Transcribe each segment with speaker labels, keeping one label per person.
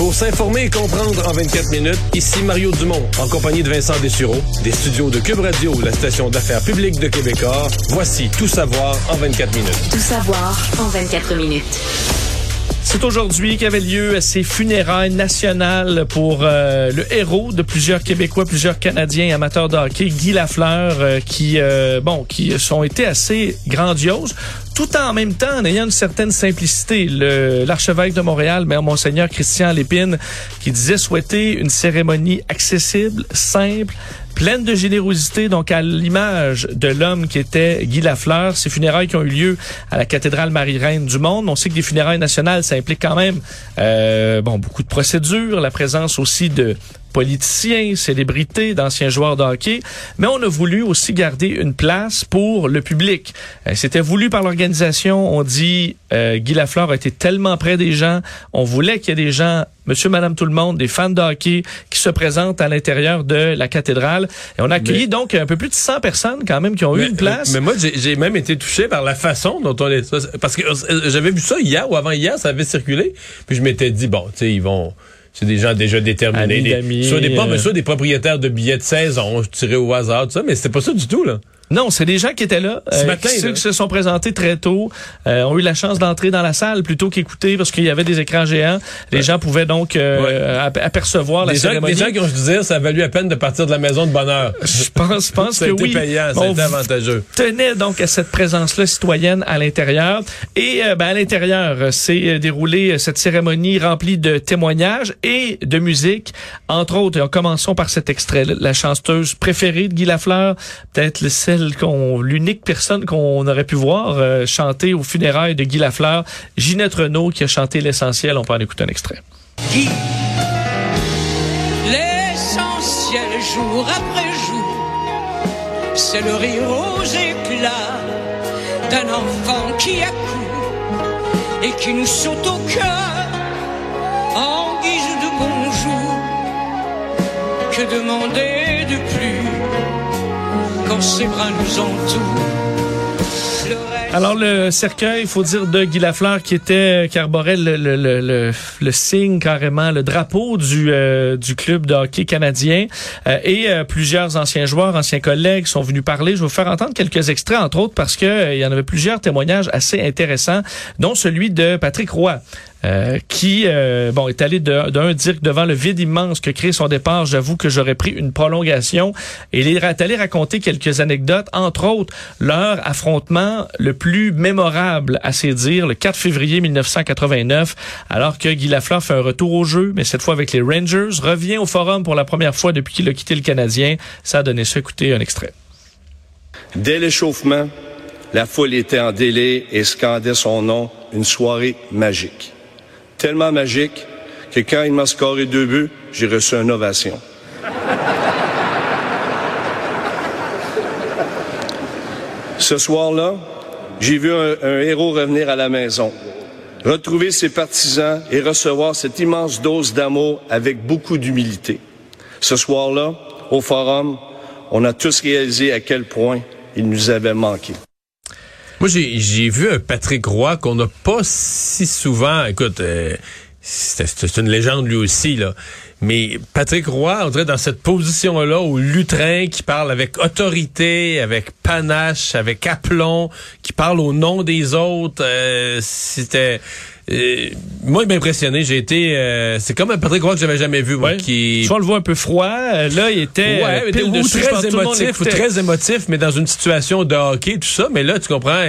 Speaker 1: Pour s'informer et comprendre en 24 minutes, ici Mario Dumont, en compagnie de Vincent Dessureau, des studios de Cube Radio, la station d'affaires publique de Québecor. Voici Tout savoir en 24 minutes.
Speaker 2: Tout savoir en 24 minutes.
Speaker 3: C'est aujourd'hui qu'avaient lieu ces funérailles nationales pour euh, le héros de plusieurs Québécois, plusieurs Canadiens amateurs de hockey, Guy Lafleur, euh, qui euh, bon, qui sont été assez grandioses, tout en même temps en ayant une certaine simplicité. L'archevêque de Montréal, Mère Monseigneur Christian Lépine, qui disait souhaiter une cérémonie accessible, simple, pleine de générosité, donc à l'image de l'homme qui était Guy Lafleur. Ces funérailles qui ont eu lieu à la cathédrale Marie-Reine du Monde. On sait que des funérailles nationales, ça implique quand même euh, bon beaucoup de procédures, la présence aussi de politiciens, célébrités, d'anciens joueurs de hockey, mais on a voulu aussi garder une place pour le public. Euh, C'était voulu par l'organisation. On dit euh, Guy Lafleur a été tellement près des gens. On voulait qu'il y ait des gens, monsieur, madame, tout le monde, des fans de hockey qui se présentent à l'intérieur de la cathédrale. Et on a accueilli
Speaker 1: Mais-
Speaker 3: donc un peu plus de 100 personnes quand même qui ont eu une place.
Speaker 1: Mais moi, j'ai même été touché par la façon dont on est. Parce que euh, j'avais vu ça hier ou avant hier, ça avait circulé. Puis je m'étais dit, bon, tu sais, ils vont. C'est des gens déjà déterminés.
Speaker 3: Amis
Speaker 1: des-
Speaker 3: d'amis,
Speaker 1: soit des,
Speaker 3: euh.
Speaker 1: soit des propriétaires de billets de saison, tirés au hasard, tout ça, mais c'était pas ça du tout, là.
Speaker 3: Non, c'est des gens qui étaient là,
Speaker 1: Ce
Speaker 3: euh,
Speaker 1: matin,
Speaker 3: qui,
Speaker 1: là.
Speaker 3: qui se sont présentés très tôt, euh, ont eu la chance d'entrer dans la salle plutôt qu'écouter parce qu'il y avait des écrans géants. Les gens pouvaient donc euh, ap- apercevoir la
Speaker 1: Les gens,
Speaker 3: cérémonie.
Speaker 1: les gens qui ont, je dire, ça a valu la peine de partir de la maison de bonne heure.
Speaker 3: Je pense, je pense
Speaker 1: ça a
Speaker 3: que
Speaker 1: été
Speaker 3: oui.
Speaker 1: payant,
Speaker 3: On
Speaker 1: avantageux.
Speaker 3: tenait donc à cette présence-là citoyenne à l'intérieur. Et euh, ben, à l'intérieur, euh, s'est euh, déroulée euh, cette cérémonie remplie de témoignages et de musique. Entre autres, et commençons par cet extrait la chanteuse préférée de Guy Lafleur, peut-être le- celle qu'on, l'unique personne qu'on aurait pu voir euh, chanter aux funérailles de Guy Lafleur, Ginette Renault qui a chanté l'essentiel. On peut en écouter un extrait.
Speaker 4: Guy. L'essentiel jour après jour, c'est le rire aux éclats d'un enfant qui accourt et qui nous saute au cœur en guise de bonjour. Que demander de plus?
Speaker 3: Alors le cercueil, il faut dire de Guy Lafleur qui était qui arborait le, le, le, le, le signe carrément, le drapeau du euh, du club de hockey canadien Euh, et euh, plusieurs anciens joueurs, anciens collègues sont venus parler. Je vais vous faire entendre quelques extraits entre autres parce que euh, il y en avait plusieurs témoignages assez intéressants, dont celui de Patrick Roy. Euh, qui euh, bon est allé d'un dire que devant le vide immense que crée son départ, j'avoue que j'aurais pris une prolongation. Et il est allé raconter quelques anecdotes, entre autres leur affrontement le plus mémorable à ses dires, le 4 février 1989, alors que Guy Lafleur fait un retour au jeu, mais cette fois avec les Rangers, revient au forum pour la première fois depuis qu'il a quitté le Canadien. Ça a donné ça, écoutez un extrait.
Speaker 5: Dès l'échauffement, la foule était en délai et scandait son nom, une soirée magique. Tellement magique que quand il m'a scoré deux buts, j'ai reçu une ovation. Ce soir-là, j'ai vu un, un héros revenir à la maison, retrouver ses partisans et recevoir cette immense dose d'amour avec beaucoup d'humilité. Ce soir-là, au forum, on a tous réalisé à quel point il nous avait manqué.
Speaker 1: Moi, j'ai vu un Patrick Roy qu'on n'a pas si souvent. Écoute, euh,
Speaker 6: c'est une légende lui aussi, là. Mais Patrick Roy, on dirait dans cette position-là, au lutrin qui parle avec autorité, avec panache, avec aplomb, qui parle au nom des autres, euh, c'était... Euh, moi, il m'a impressionné. J'ai été, euh, c'est comme un Patrick Roy que j'avais jamais vu. Moi, qui,
Speaker 3: Soit on le voit un peu froid. Là, il était
Speaker 6: ouais, ou
Speaker 3: dessus, pense
Speaker 6: très émotif, ou très émotif, mais dans une situation de hockey, tout ça. Mais là, tu comprends,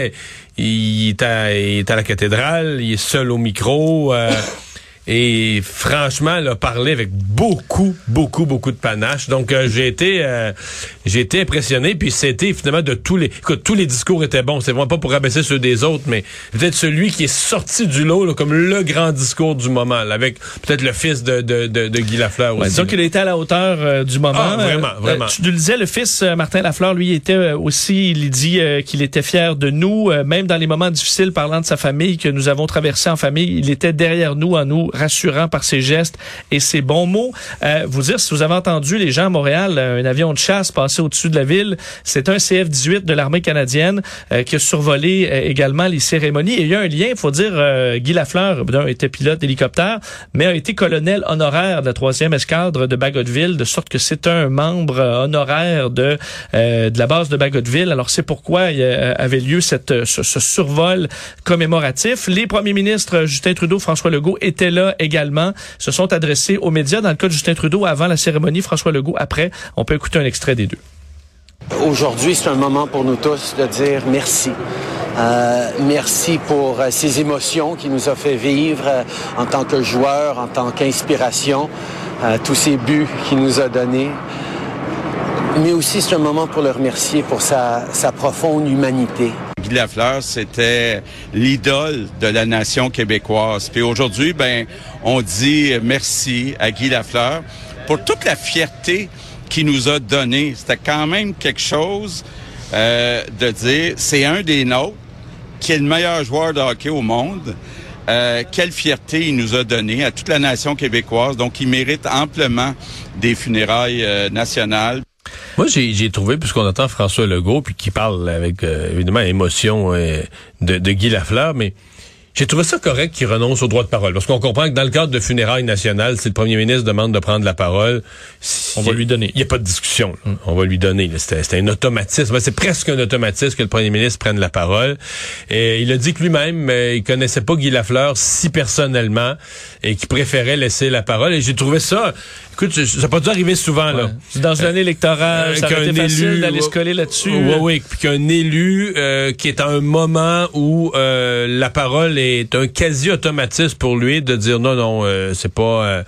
Speaker 6: il est à, il est à la cathédrale, il est seul au micro. euh, Et franchement, là, parler avec beaucoup, beaucoup, beaucoup de panache. Donc, euh, j'ai été, euh, j'ai été impressionné. Puis c'était finalement de tous les, écoute, tous les discours étaient bons. C'est vraiment pas pour abaisser ceux des autres, mais peut-être celui qui est sorti du lot là, comme le grand discours du moment, là, avec peut-être le fils de, de, de, de Guy Lafleur
Speaker 3: Ouais,
Speaker 6: aussi.
Speaker 3: disons
Speaker 6: là.
Speaker 3: qu'il était à la hauteur euh, du moment.
Speaker 6: Ah, vraiment,
Speaker 3: Euh,
Speaker 6: vraiment.
Speaker 3: euh, tu le disais, le fils Martin Lafleur, lui, était aussi, il dit qu'il était fier de nous, même dans les moments difficiles, parlant de sa famille que nous avons traversé en famille, il était derrière nous en nous rassurant par ses gestes et ses bons mots. Euh, vous dire, si vous avez entendu les gens à Montréal, euh, un avion de chasse passer au-dessus de la ville, c'est un CF-18 de l'armée canadienne euh, qui a survolé euh, également les cérémonies. Et il y a un lien, il faut dire, euh, Guy Lafleur, d'un, était pilote d'hélicoptère, mais a été colonel honoraire de la troisième escadre de Bagotville, de sorte que c'est un membre honoraire de de la base de Bagotville. Alors c'est pourquoi il avait lieu cette, ce, ce survol commémoratif. Les premiers ministres Justin Trudeau, François Legault étaient là également, se sont adressés aux médias. Dans le cas de Justin Trudeau, avant la cérémonie, François Legault après. On peut écouter un extrait des deux.
Speaker 7: Aujourd'hui, c'est un moment pour nous tous de dire merci. Euh, merci pour euh, ces émotions qu'il nous a fait vivre euh, en tant que joueur, en tant qu'inspiration, tous ces buts qu'il nous a donnés. Mais aussi, c'est un moment pour le remercier pour sa profonde humanité.
Speaker 8: Guy Lafleur, c'était l'idole de la nation québécoise. Puis aujourd'hui, ben, on dit merci à Guy Lafleur pour toute la fierté qu'il nous a donnée. C'était quand même quelque chose euh, de dire, c'est un des nôtres qui est le meilleur joueur de hockey au monde. Euh, quelle fierté il nous a donné à toute la nation québécoise. Donc, il mérite amplement des funérailles euh, nationales.
Speaker 6: Moi, j'ai trouvé, puisqu'on entend François Legault, puis qui parle avec, euh, évidemment, émotion euh, de, de Guy Lafleur, mais j'ai trouvé ça correct qu'il renonce au droit de parole. Parce qu'on comprend que dans le cadre de funérailles nationales, si le premier ministre demande de prendre la parole,
Speaker 3: On va lui donner.
Speaker 6: Il n'y a pas de discussion. là. On va lui donner. c'était un automatisme. C'est presque un automatisme que le premier ministre prenne la parole. Et il a dit que lui-même, euh, il connaissait pas Guy Lafleur si personnellement et qu'il préférait laisser la parole. Et j'ai trouvé ça... Écoute, ça n'a pas dû arriver souvent, là.
Speaker 3: Dans une année électorale,
Speaker 6: Euh,
Speaker 3: ça aurait
Speaker 6: qu'un
Speaker 3: été facile
Speaker 6: élu,
Speaker 3: d'aller se coller là-dessus.
Speaker 6: Oui, oui. Puis qu'un élu euh, qui est à un moment où euh, la parole est un quasi-automatisme pour lui de dire non, non, euh, c'est pas... euh,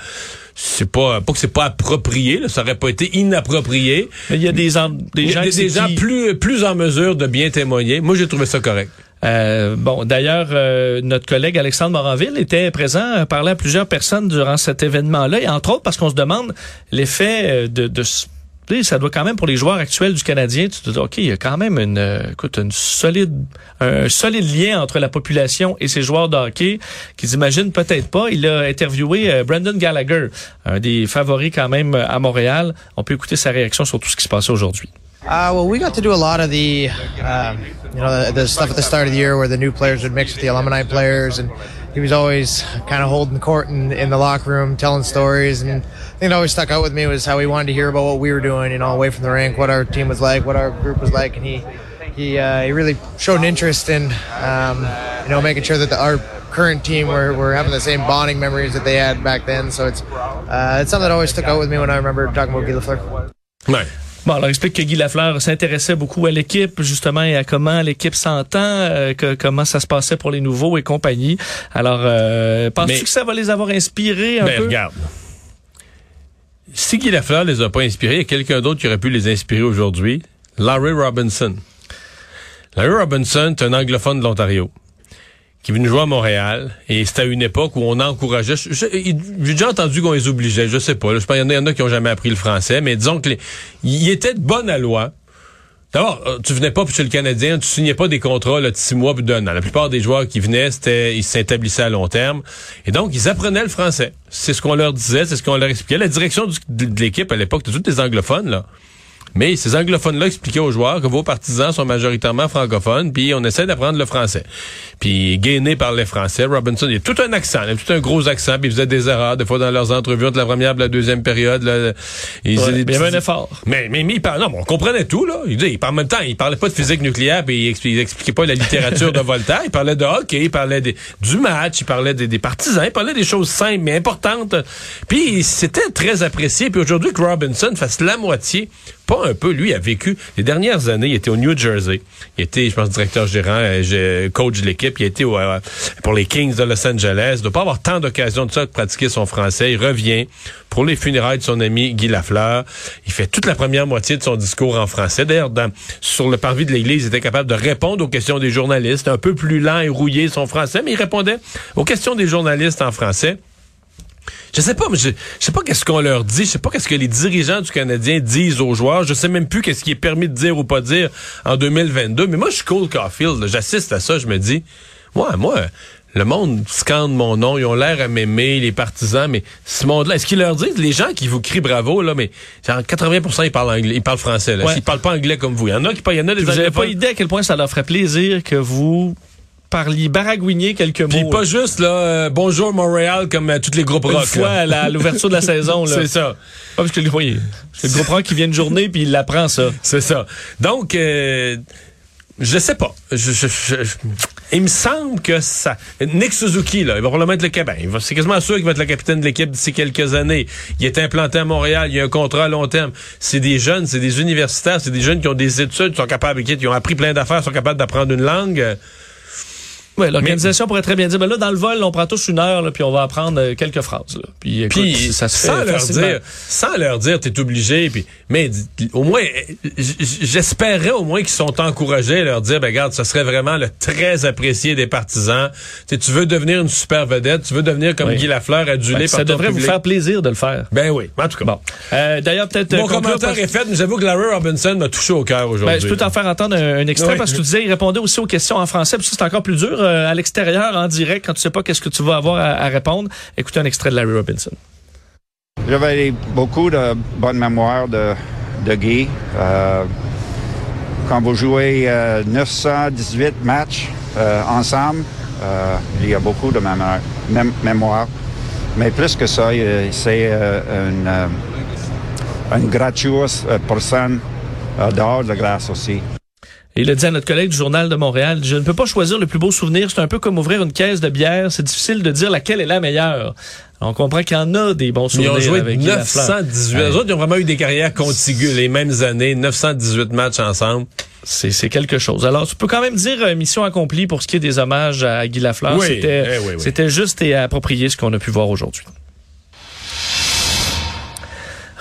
Speaker 6: c'est pas pas que c'est pas approprié, là, ça aurait pas été inapproprié.
Speaker 3: Mais il y a des, en- gens,
Speaker 6: des, des gens
Speaker 3: qui-
Speaker 6: plus plus en mesure de bien témoigner. Moi, j'ai trouvé ça correct.
Speaker 3: Euh, bon, d'ailleurs, euh, notre collègue Alexandre Moranville était présent, euh, parlait à plusieurs personnes durant cet événement-là, et entre autres parce qu'on se demande l'effet de, de ça doit quand même pour les joueurs actuels du Canadien, tu te dis ok, il y a quand même une, euh, écoute, une solide, un solide lien entre la population et ces joueurs de hockey qu'ils imaginent peut-être pas. Il a interviewé euh, Brandon Gallagher, un des favoris quand même euh, à Montréal. On peut écouter sa réaction sur tout ce qui se passait aujourd'hui.
Speaker 9: Uh, well, we got to do a lot of the, um, you know, the, the stuff at the start of alumni he was always kind of holding court in, in the locker room, telling stories. And the thing that always stuck out with me was how he wanted to hear about what we were doing, you know, away from the rink, what our team was like, what our group was like, and he he uh, he really showed an interest in, um, you know, making sure that the, our current team were, were having the same bonding memories that they had back then. So it's uh, it's something that always stuck out with me when I remember talking about Guy Lafleur.
Speaker 3: Bon, alors explique que Guy Lafleur s'intéressait beaucoup à l'équipe, justement, et à comment l'équipe s'entend, euh, que, comment ça se passait pour les nouveaux et compagnie. Alors, euh, penses-tu que ça va les avoir inspirés un
Speaker 6: Ben,
Speaker 3: peu?
Speaker 6: regarde. Si Guy Lafleur les a pas inspirés, il y a quelqu'un d'autre qui aurait pu les inspirer aujourd'hui. Larry Robinson. Larry Robinson, c'est un anglophone de l'Ontario qui est venu jouer à Montréal et c'était à une époque où on encourageait. J'ai déjà entendu qu'on les obligeait, je sais pas. là. je pense qu'il y en a- qui ont jamais appris le français, mais disons que il était de bonne à loi. D'abord, euh, tu venais pas chez le Canadien, tu signais pas des contrats là, de six mois puis d'un an. La plupart des joueurs qui venaient, c'était ils s'établissaient à long terme. Et donc, ils apprenaient le français. C'est ce qu'on leur disait, c'est ce qu'on leur expliquait. La direction de l'équipe à l'époque, c'était tous des anglophones, là. Mais ces anglophones-là expliquaient aux joueurs que vos partisans sont majoritairement francophones, puis on essaie d'apprendre le français. Puis Gainé parlait français, Robinson, il y a tout un accent, il y a tout un gros accent, puis il faisait des erreurs, des fois dans leurs entrevues entre la première et la deuxième période. Là,
Speaker 3: il, ouais, il y avait un effort.
Speaker 6: Mais, mais, mais il parlait, non, mais on comprenait tout, là. Il, il, en même temps, il parlait pas de physique nucléaire, puis il, expliquait, il expliquait pas la littérature de Voltaire, il parlait de hockey, il parlait des, du match, il parlait des, des, partisans, il parlait des choses simples mais importantes. Puis c'était très apprécié. Puis aujourd'hui, que Robinson fasse la moitié pas un peu. Lui a vécu les dernières années. Il était au New Jersey. Il était, je pense, directeur gérant, euh, coach de l'équipe. Il était euh, pour les Kings de Los Angeles. Il doit pas avoir tant d'occasions de ça de pratiquer son français. Il revient pour les funérailles de son ami Guy Lafleur. Il fait toute la première moitié de son discours en français. D'ailleurs, sur le parvis de l'Église, il était capable de répondre aux questions des journalistes. Un peu plus lent et rouillé son français, mais il répondait aux questions des journalistes en français. Je sais pas, mais je, je sais pas qu'est-ce qu'on leur dit. Je sais pas qu'est-ce que les dirigeants du Canadien disent aux joueurs. Je sais même plus qu'est-ce qui est permis de dire ou pas dire en 2022. Mais moi, je suis Cole Caulfield. J'assiste à ça. Je me dis, moi, moi, le monde scande mon nom. Ils ont l'air à m'aimer, les partisans. Mais ce monde-là, est-ce qu'ils leur disent, les gens qui vous crient bravo, là, mais genre 80% ils parlent anglais, ils parlent français, là. Ils parlent pas anglais comme vous. Il y en a qui, il y en a des
Speaker 3: Vous n'avez pas idée à quel point ça leur ferait plaisir que vous parliez baragouiner quelques mots.
Speaker 6: Puis pas juste là euh, bonjour Montréal comme euh, tous les groupes rock. Une
Speaker 3: fois à l'ouverture de la saison là.
Speaker 6: C'est ça.
Speaker 3: Pas parce que oui, c'est le groupe rock qui vient de journée puis il apprend ça.
Speaker 6: C'est ça. Donc euh, je sais pas. Je, je, je, il me semble que ça. Nick Suzuki, là, il va probablement être le capitaine. C'est quasiment sûr qu'il va être le capitaine de l'équipe d'ici quelques années. Il est implanté à Montréal, il a un contrat à long terme. C'est des jeunes, c'est des universitaires, c'est des jeunes qui ont des études, qui sont capables, qui ont appris plein d'affaires, sont capables d'apprendre une langue.
Speaker 3: Oui, l'organisation pourrait très bien dire, ben là, dans le vol, on prend tous une heure, là, puis on va apprendre euh, quelques phrases. Là. Puis, écoute,
Speaker 6: puis ça se sans fait leur dire, sans leur dire, t'es obligé. Puis, mais au moins, j'espérais au moins qu'ils sont encouragés à leur dire, ben regarde, ce serait vraiment le très apprécié des partisans. T'sais, tu veux devenir une super vedette, tu veux devenir comme Guy Lafleur adulé ben, par
Speaker 3: Ça devrait
Speaker 6: vous
Speaker 3: faire plaisir de le faire.
Speaker 6: Ben oui, en tout cas.
Speaker 3: Bon. Euh, D'ailleurs, peut-être.
Speaker 6: Mon commentaire est fait, mais j'avoue que Larry Robinson m'a touché au cœur aujourd'hui.
Speaker 3: Ben, je peux t'en faire entendre un, un extrait parce que tu disais, il répondait aussi aux questions en français, puis c'est encore plus dur euh, à l'extérieur, en direct, quand tu sais pas qu'est-ce que tu vas avoir à, répondre. Écoutez un extrait de Larry Robinson.
Speaker 10: J'avais beaucoup de bonne mémoire de, de Guy. Euh, quand vous jouez euh, 918 matchs euh, ensemble, euh, il y a beaucoup de mémoire, mémoire. Mais plus que ça, c'est une, une gratuite personne dehors de grâce aussi.
Speaker 3: Et il a dit à notre collègue du Journal de Montréal, je ne peux pas choisir le plus beau souvenir. C'est un peu comme ouvrir une caisse de bière. C'est difficile de dire laquelle est la meilleure. On comprend qu'il y en a des bons souvenirs.
Speaker 6: Ils ont joué
Speaker 3: avec
Speaker 6: 918. Les autres, ils ont vraiment eu des carrières contiguës, les mêmes années, 918 matchs ensemble.
Speaker 3: C'est quelque chose. Alors, tu peux quand même dire euh, mission accomplie pour ce qui est des hommages à Guy Lafleur.
Speaker 6: Oui,
Speaker 3: C'était
Speaker 6: eh oui, oui.
Speaker 3: c'était juste et approprié ce qu'on a pu voir aujourd'hui.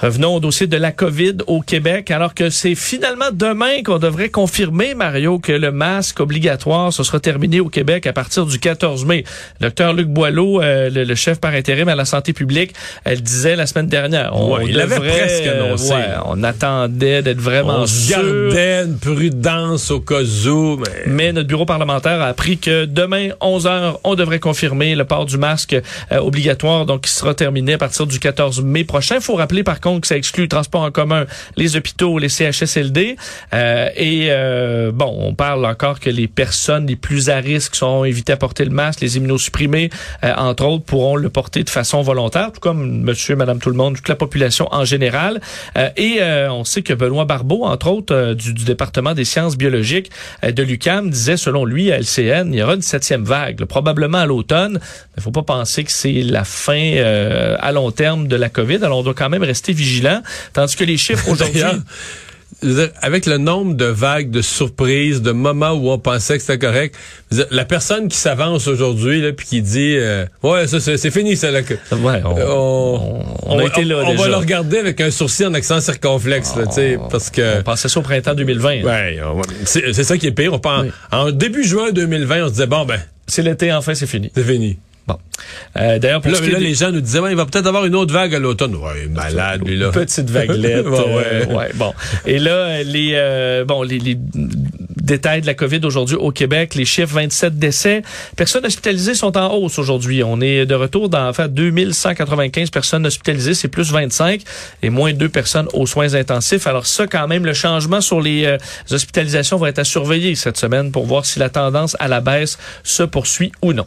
Speaker 3: Revenons au dossier de la COVID au Québec, alors que c'est finalement demain qu'on devrait confirmer, Mario, que le masque obligatoire, ce sera terminé au Québec à partir du 14 mai. Docteur Luc Boileau, euh, le, le, chef par intérim à la santé publique, elle disait la semaine dernière. On
Speaker 6: ouais, il
Speaker 3: devrait,
Speaker 6: avait presque annoncé.
Speaker 3: Ouais, on attendait d'être vraiment
Speaker 6: on
Speaker 3: sûr.
Speaker 6: gardait une prudence au cas où, mais...
Speaker 3: mais... notre bureau parlementaire a appris que demain, 11 heures, on devrait confirmer le port du masque euh, obligatoire, donc qui sera terminé à partir du 14 mai prochain. Faut rappeler par contre que ça exclut le transport en commun, les hôpitaux, les CHSLD. Euh, et euh, bon, on parle encore que les personnes les plus à risque sont invitées à porter le masque, les immunosupprimés, euh, entre autres, pourront le porter de façon volontaire, tout comme monsieur, madame, tout le monde, toute la population en général. Euh, et on sait que Benoît Barbeau, entre autres, du, du, département des sciences biologiques de l'UCAM, disait, selon lui, à LCN, il y aura une septième vague, là, probablement à l'automne. Il ne faut pas penser que c'est la fin à long terme de la COVID. Alors, on doit quand même rester vigilant. Tandis que les chiffres aujourd'hui
Speaker 6: avec le nombre de vagues, de surprises, de moments où on pensait que c'était correct, la personne qui s'avance aujourd'hui là puis qui dit euh, ouais ça c'est fini ça là,
Speaker 3: ouais, on,
Speaker 6: on,
Speaker 3: on, a été là
Speaker 6: on
Speaker 3: déjà.
Speaker 6: va le regarder avec un sourcil en accent circonflexe là, sais parce que
Speaker 3: on pensait ça au printemps 2020
Speaker 6: ouais c'est ça qui est pire on pense, oui. en début juin 2020 on se disait bon ben
Speaker 3: c'est l'été enfin c'est fini
Speaker 6: c'est fini
Speaker 3: Bon. Euh, D'ailleurs,
Speaker 6: là, les gens nous disaient, ouais, il va peut-être avoir une autre vague à l'automne. Ouais, malade, lui, là.
Speaker 3: Petite vaguelette.
Speaker 6: ouais, ouais.
Speaker 3: Euh, ouais, bon. Et là, les, euh, bon, les, les détails de la COVID aujourd'hui au Québec. Les chiffres 27 décès. Personnes hospitalisées sont en hausse aujourd'hui. On est de retour dans en fait 2195 personnes hospitalisées, c'est plus 25 et moins 2 personnes aux soins intensifs. Alors ça quand même le changement sur les euh, hospitalisations va être à surveiller cette semaine pour voir si la tendance à la baisse se poursuit ou non.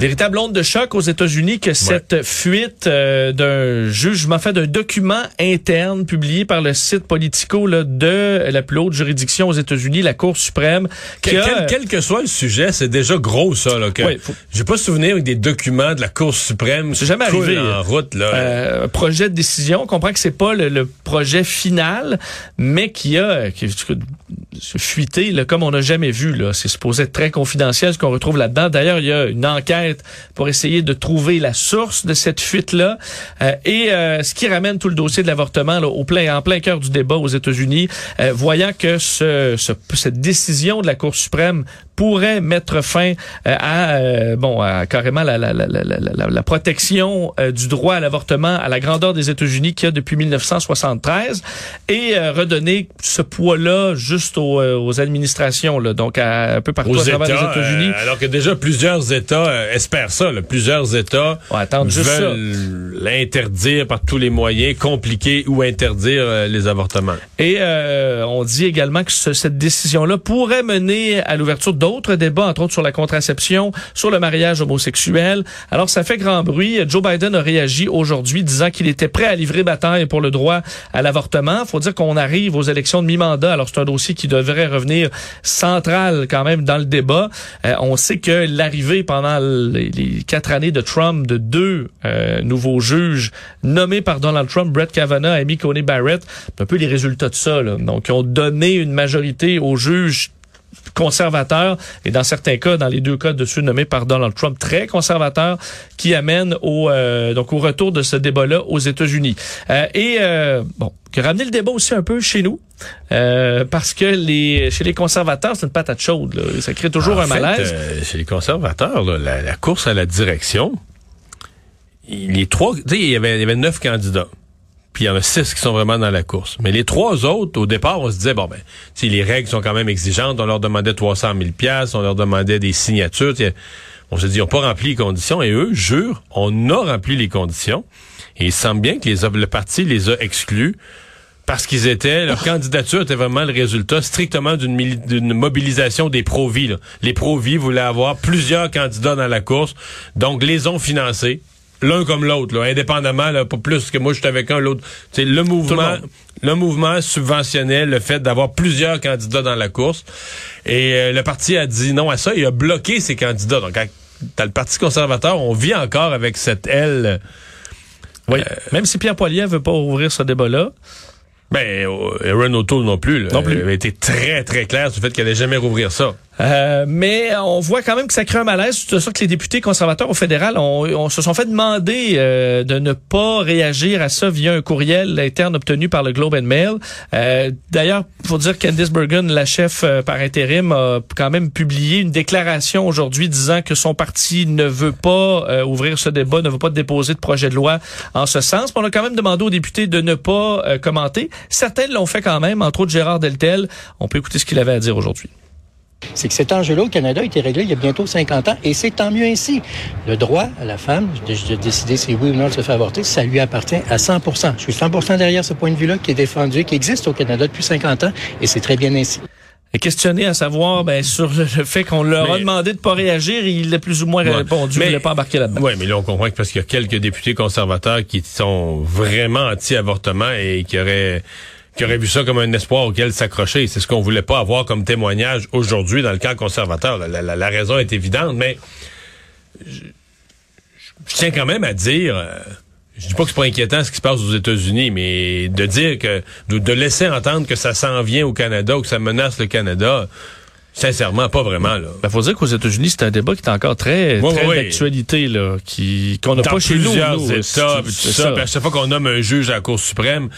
Speaker 3: Véritable onde de choc aux États-Unis que cette fuite euh, d'un jugement fait d'un document interne publié par le site Politico là, de la plus haute juridiction aux États-Unis, la Cour suprême.
Speaker 6: Quel, quel, quel, que soit le sujet, c'est déjà gros ça. Là, que
Speaker 3: Ouais, faut-
Speaker 6: J'ai pas souvenir avec des documents de la Cour suprême.
Speaker 3: C'est jamais arrivé.
Speaker 6: en route là.
Speaker 3: Euh, projet de décision. On comprend que c'est pas le, le projet final, mais qui a qui- fuité là, comme on n'a jamais vu. Là, c'est supposé être très confidentiel ce qu'on retrouve là-dedans. D'ailleurs, il y a une enquête pour essayer de trouver la source de cette fuite-là. Euh, et euh, ce qui ramène tout le dossier de l'avortement au plein en plein cœur du débat aux États-Unis, euh, voyant que ce, ce- cette décision de la Cour suprême pourrait mettre fin euh, à euh, bon à carrément la, la, la, la, la, la protection euh, du droit à l'avortement à la grandeur des États-Unis qu'il y a depuis 1973 et redonner ce poids-là juste aux, aux administrations là, donc à, un peu partout
Speaker 6: aux
Speaker 3: à travers
Speaker 6: États,
Speaker 3: les États-Unis.
Speaker 6: euh, alors que déjà plusieurs États espèrent ça. là. Plusieurs États
Speaker 3: attendre juste
Speaker 6: veulent l'interdire par tous les moyens, compliquer ou interdire les avortements.
Speaker 3: Et euh, on dit également que ce- cette décision-là pourrait mener à l'ouverture d'autres débats, entre autres sur la contraception, sur le mariage homosexuel. Alors ça fait grand bruit. Joe Biden a réagi aujourd'hui disant qu'il était prêt à livrer bataille pour le droit à l'avortement. faut dire qu'on arrive aux élections de mi-mandat. Alors c'est un dossier qui devrait revenir central quand même dans le débat. Euh, on sait que l'arrivée pendant les, quatre années de Trump de deux euh, nouveaux juges nommés par Donald Trump, Brett Kavanaugh, Amy Coney Barrett, un peu les résultats de ça. Là. Donc, ils ont donné une majorité aux juges conservateurs et dans certains cas, dans les deux cas de ceux nommés par Donald Trump, très conservateurs, qui amènent au euh, donc au retour de ce débat-là aux États-Unis. Euh, et euh, bon, ramené le débat aussi un peu chez nous, euh, parce que les chez les conservateurs, c'est une patate chaude. Là. Ça crée toujours
Speaker 6: En
Speaker 3: un
Speaker 6: fait,
Speaker 3: malaise.
Speaker 6: euh, chez les conservateurs, là, la, la course à la direction, il- les trois, tu sais, il y avait, il y avait neuf candidats. Puis il y en a six qui sont vraiment dans la course. Mais les trois autres, au départ, on se disait, bon, ben, sais, les règles sont quand même exigeantes. On leur demandait 300 000 piastres, on leur demandait des signatures. On se dit, ils n'ont pas rempli les conditions. Et eux, jurent, on a rempli les conditions. Et il semble bien que les, le parti les a exclus parce qu'ils étaient, leur candidature était vraiment le résultat strictement d'une mobilisation des pro-vie. Les pro-vie voulaient avoir plusieurs candidats dans la course, donc les ont financés. L'un comme l'autre, indépendamment, là, pas plus que moi, je suis avec un, l'autre. Sais, le mouvement,
Speaker 3: monde.
Speaker 6: le mouvement subventionnait le fait d'avoir plusieurs candidats dans la course. Et euh, le parti a dit non à ça. Il a bloqué ces candidats. Donc, dans le Parti conservateur, on vit encore avec cette aile.
Speaker 3: Oui. Même si Pierre Poilievre veut pas ouvrir ce débat-là.
Speaker 6: Ben, euh, Aaron O'Toole non plus. Là,
Speaker 3: Non plus.
Speaker 6: Elle avait été très, très clair sur le fait qu'elle allait jamais rouvrir ça.
Speaker 3: Euh, mais on voit quand même que ça crée un malaise. C'est ça que les députés conservateurs au fédéral ont, ont- se sont fait demander euh, de ne pas réagir à ça via un courriel interne obtenu par le Globe and Mail. Euh, D'ailleurs, faut dire Candice Bergen, la chef euh, par intérim, a quand même publié une déclaration aujourd'hui disant que son parti ne veut pas euh, ouvrir ce débat, ne veut pas déposer de projet de loi en ce sens. Mais on a quand même demandé aux députés de ne pas commenter. Certains l'ont fait quand même, entre autres Gérard Deltel. On peut écouter ce qu'il avait à dire aujourd'hui.
Speaker 11: C'est que cet enjeu-là au Canada a été réglé il y a bientôt 50 ans et c'est tant mieux ainsi. Le droit à la femme de, de décider si oui ou non elle se fait avorter, ça lui appartient à 100% Je suis 100% derrière ce point de vue-là qui est défendu, qui existe au Canada depuis 50 ans et c'est très bien ainsi.
Speaker 3: est questionné à savoir ben, sur le fait qu'on leur a demandé de pas réagir et il a plus ou moins
Speaker 6: Ouais.
Speaker 3: répondu,
Speaker 6: Mais-
Speaker 3: il pas embarquer là-dedans.
Speaker 6: Oui, mais là, on comprend que parce qu'il y a quelques députés conservateurs qui sont vraiment anti-avortement et qui auraient, qui auraient vu ça comme un espoir auquel s'accrocher. C'est ce qu'on voulait pas avoir comme témoignage aujourd'hui dans le camp conservateur. La, la- la raison est évidente, mais je, je tiens quand même à dire... euh, je dis pas que c'est pas inquiétant ce qui se passe aux États-Unis, mais de dire que de, de laisser entendre que ça s'en vient au Canada ou que ça menace le Canada, sincèrement, pas vraiment là.
Speaker 3: Ben, faut dire qu'aux États-Unis, c'est un débat qui est encore très, très d'actualité, là, qui, qu'on n'a pas chez nous.
Speaker 6: États, tout ça.
Speaker 3: ça.
Speaker 6: Puis à chaque fois qu'on nomme un juge à la Cour suprême,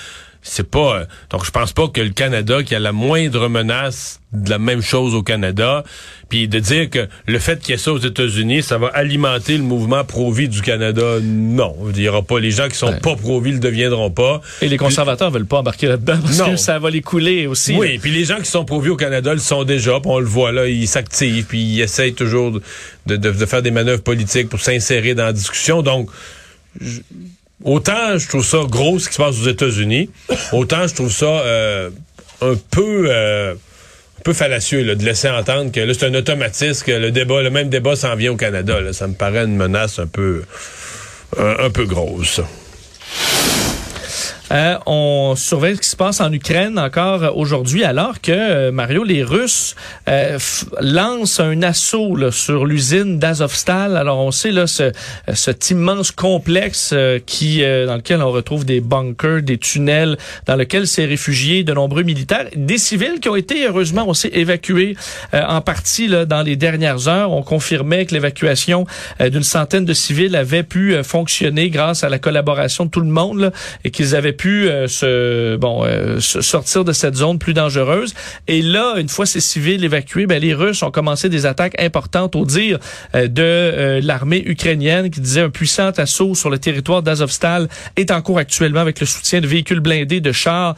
Speaker 6: c'est pas. euh, donc, je pense pas que le Canada, qui a la moindre menace de la même chose au Canada, puis de dire que le fait qu'il y ait ça aux États-Unis, ça va alimenter le mouvement pro-vie du Canada, non. Il y aura pas les gens qui sont pas pro-vie le deviendront pas.
Speaker 3: Et les conservateurs veulent pas embarquer là-dedans parce
Speaker 6: Non.
Speaker 3: que ça va les couler aussi.
Speaker 6: Oui, puis les gens qui sont pro-vie au Canada le sont déjà, puis on le voit là, ils s'activent, puis ils essayent toujours de, de, de faire des manœuvres politiques pour s'insérer dans la discussion. Donc, je- autant je trouve ça gros ce qui se passe aux États-Unis, autant je trouve ça euh, un peu euh, un peu fallacieux de laisser entendre que là c'est un automatisme que le débat, le même débat s'en vient au Canada. Ça me paraît une menace un peu un, un peu grosse.
Speaker 3: Euh, on surveille ce qui se passe en Ukraine encore aujourd'hui, alors que euh, Mario, les Russes euh, lancent un assaut là, sur l'usine d'Azovstal. Alors on sait là ce, cet immense complexe euh, qui euh, dans lequel on retrouve des bunkers, des tunnels, dans lequel s'est réfugié de nombreux militaires, des civils qui ont été heureusement aussi évacués euh, en partie là, dans les dernières heures. On confirmait que l'évacuation d'une centaine de civils avait pu fonctionner grâce à la collaboration de tout le monde là, et qu'ils avaient pu euh, se bon euh, sortir de cette zone plus dangereuse. Et là, une fois ces civils évacués, ben, les Russes ont commencé des attaques importantes au dire euh, de l'armée ukrainienne qui disait un puissant assaut sur le territoire d'Azovstal est en cours actuellement avec le soutien de véhicules blindés, de chars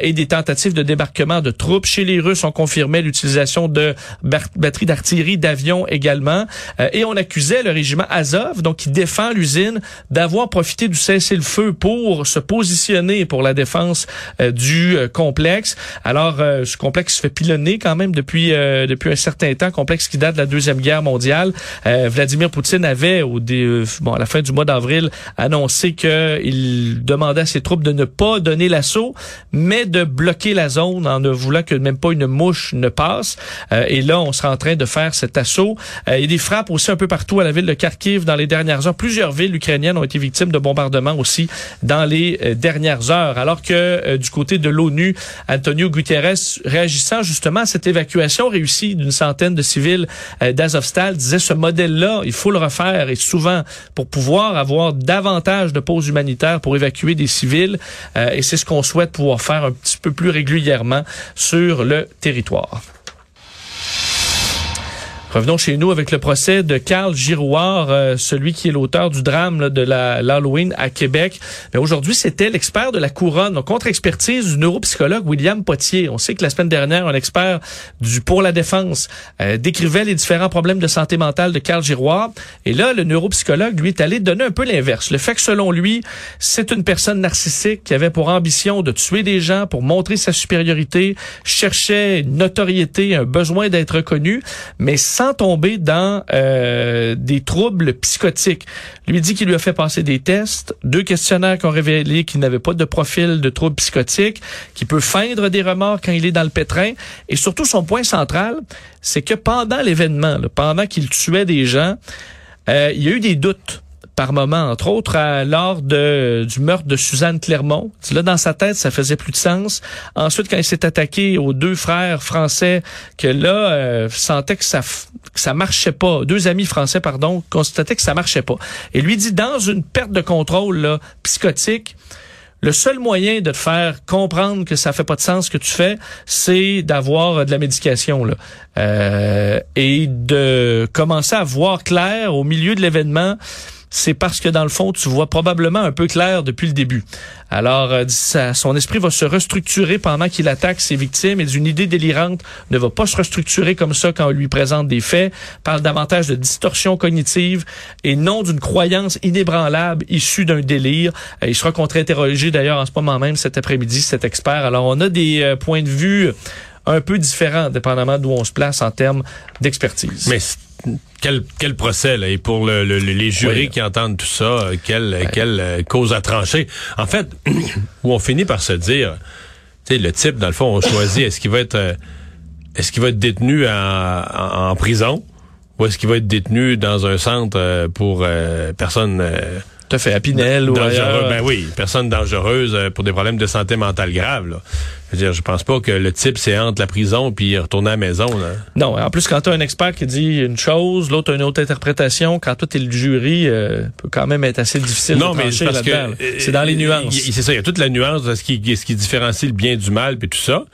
Speaker 3: et des tentatives de débarquement de troupes. Chez les Russes, on confirmait l'utilisation de batteries d'artillerie, d'avions également. Et on accusait le régiment Azov, donc qui défend l'usine, d'avoir profité du cessez-le-feu pour se positionner pour la défense euh, du euh, complexe. Alors, euh, ce complexe se fait pilonner quand même depuis depuis un certain temps, complexe qui date de la Deuxième Guerre mondiale. Vladimir Poutine avait, au dé- bon, à la fin du mois d'avril, annoncé qu'il demandait à ses troupes de ne pas donner l'assaut, mais de bloquer la zone en ne voulant que même pas une mouche ne passe. Euh, et là, on sera en train de faire cet assaut. Euh, il y a des frappes aussi un peu partout à la ville de Kharkiv dans les dernières heures. Plusieurs villes ukrainiennes ont été victimes de bombardements aussi dans les euh, Alors que euh, du côté de l'ONU, Antonio Guterres, réagissant justement à cette évacuation réussie d'une centaine de civils euh, d'Azovstal, disait ce modèle-là, il faut le refaire et souvent pour pouvoir avoir davantage de pauses humanitaires pour évacuer des civils. Euh, et c'est ce qu'on souhaite pouvoir faire un petit peu plus régulièrement sur le territoire. Revenons chez nous avec le procès de Carl Girouard, euh, celui qui est l'auteur du drame là, de l'Halloween à Québec. Mais aujourd'hui, c'était l'expert de la couronne, en contre-expertise du neuropsychologue William Potier. On sait que la semaine dernière, un expert du pour la défense euh, décrivait les différents problèmes de santé mentale de Carl Girouard. Et là, le neuropsychologue lui est allé donner un peu l'inverse. Le fait que selon lui, c'est une personne narcissique qui avait pour ambition de tuer des gens pour montrer sa supériorité, cherchait une notoriété, un besoin d'être reconnu, mais sans tomber dans euh, des troubles psychotiques. Lui dit qu'il lui a fait passer des tests, deux questionnaires qui ont révélé qu'il n'avait pas de profil de troubles psychotiques, qu'il peut feindre des remords quand il est dans le pétrin. Et surtout, son point central, c'est que pendant l'événement, pendant qu'il tuait des gens, euh, il y a eu des doutes par moment, entre autres à- lors de, du meurtre de Suzanne Clermont. Là, dans sa tête, ça faisait plus de sens. Ensuite, quand il s'est attaqué aux deux frères français, que là, euh, sentait que ça, que ça marchait pas. Deux amis français, pardon, constataient que ça marchait pas. Et lui dit, dans une perte de contrôle là, psychotique, le seul moyen de te faire comprendre que ça fait pas de sens que tu fais, c'est d'avoir euh, de la médication là. Euh, et de commencer à voir clair au milieu de l'événement. C'est parce que dans le fond, tu vois probablement un peu clair depuis le début. Alors, euh, ça- son esprit va se restructurer pendant qu'il attaque ses victimes et d'une idée délirante ne va pas se restructurer comme ça quand on lui présente des faits. Parle davantage de distorsion cognitive et non d'une croyance inébranlable issue d'un délire. Euh, il sera contre-interrogé d'ailleurs en ce moment même cet après-midi, cet expert. Alors, on a des euh, points de vue un peu différents, dépendamment d'où on se place en termes d'expertise.
Speaker 6: Mais quel, quel procès, là, et pour le- le- les jurys
Speaker 3: Oui.
Speaker 6: qui entendent tout ça, euh, quelle, quelle euh, cause à trancher? En fait, où on finit par se dire, tu sais, le type, dans le fond, on choisit, est-ce qu'il va être, euh, est-ce qu'il va être détenu en, en- en prison? Ou est-ce qu'il va être détenu dans un centre euh, pour euh, personnes euh,
Speaker 3: Tout à fait, à Pinel ou ailleurs?
Speaker 6: Ben oui, personne dangereuse pour des problèmes de santé mentale graves. Là. Je veux dire, je pense pas que le type c'est entre la prison puis retourner à la maison. Là.
Speaker 3: Non, en plus, quand as un expert qui dit une chose, l'autre a une autre interprétation, quand toi, t'es le jury, euh, peut quand même être assez difficile
Speaker 6: non,
Speaker 3: de
Speaker 6: mais c'est parce que
Speaker 3: C'est dans les nuances.
Speaker 6: C'est ça, il y a toute la nuance de ce qui, ce qui différencie le bien du mal puis tout ça.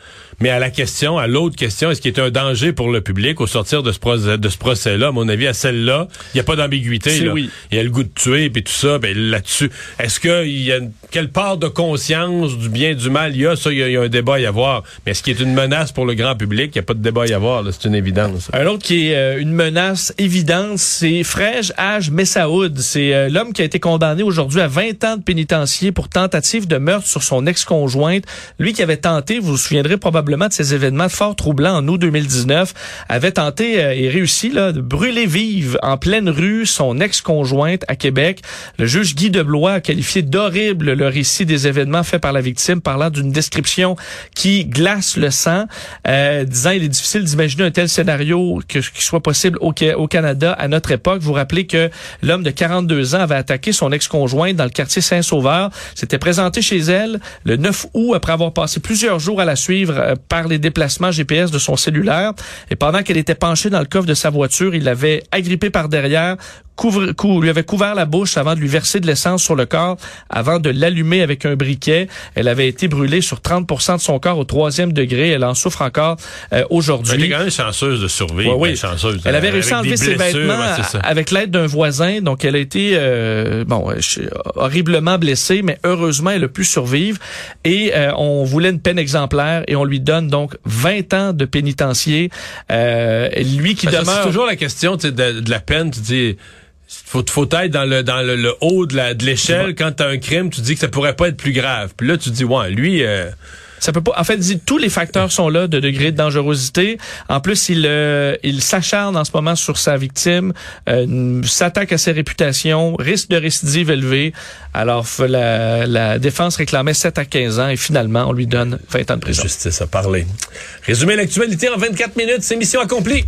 Speaker 6: Mais à la question, à l'autre question, est-ce qu'il est un danger pour le public au sortir de ce, procès, de ce procès-là? À mon avis, à celle-là, il n'y a pas d'ambiguïté. Là.
Speaker 3: oui.
Speaker 6: Il y a le goût de tuer puis tout ça. Ben là-dessus, est-ce qu'il y a une- quelle part de conscience du bien du mal? Il y a? Ça, il y a, il y a un débat à y avoir. Mais est-ce qu'il est une menace pour le grand public? Il n'y a pas de débat à y avoir. là. C'est une évidence.
Speaker 3: Un autre qui est euh, une menace évidente, c'est Frej Haj Messaoud. C'est euh, l'homme qui a été condamné aujourd'hui à 20 ans de pénitencier pour tentative de meurtre sur son ex-conjointe. Lui qui avait tenté, vous vous souviendrez probablement de ces événements fort troublants en août 2019, avait tenté euh, et réussi là, de brûler vive en pleine rue son ex-conjointe à Québec. Le juge Guy Deblois a qualifié d'horrible le récit des événements faits par la victime, parlant d'une description qui glace le sang, euh, disant il est difficile d'imaginer un tel scénario qui soit possible au, au Canada à notre époque. Vous rappelez que l'homme de 42 ans avait attaqué son ex-conjointe dans le quartier Saint-Sauveur, s'était présenté chez elle le 9 août après avoir passé plusieurs jours à la suivre euh, par les déplacements GPS de son cellulaire. Et pendant qu'elle était penchée dans le coffre de sa voiture, il l'avait agrippée par derrière, couvre, cou- lui avait couvert la bouche avant de lui verser de l'essence sur le corps, avant de l'allumer avec un briquet. Elle avait été brûlée sur 30 de son corps au troisième degré. Elle en souffre encore euh,
Speaker 6: Elle était
Speaker 3: aujourd'hui.
Speaker 6: quand même chanceuse de survivre.
Speaker 3: Ouais, oui.
Speaker 6: chanceuse.
Speaker 3: Elle avait
Speaker 6: Avec
Speaker 3: réussi à enlever ses vêtements
Speaker 6: ouais,
Speaker 3: avec l'aide d'un voisin. Donc, elle a été euh, bon euh, horriblement blessée, mais heureusement, elle a pu survivre. Et euh, on voulait une peine exemplaire et on lui donne donc 20 ans de pénitencier. Euh, lui qui
Speaker 6: Parce que
Speaker 3: demeure...
Speaker 6: C'est toujours la question de, de la peine. Tu dis, faut, faut être dans le dans le, le haut de la de l'échelle. Quand t'as un crime, tu dis que ça pourrait pas être plus grave. Puis là, tu dis, ouais, lui. euh,
Speaker 3: Ça peut pas. En fait, tous les facteurs sont là de degré de dangerosité. En plus, il euh, il s'acharne en ce moment sur sa victime, euh, s'attaque à ses réputations, risque de récidive élevé. Alors, la, la défense réclamait 7 à 15 ans et finalement, on lui donne 20 ans de prison.
Speaker 6: justice a parlé. Résumer l'actualité en 24 minutes, c'est mission accomplie.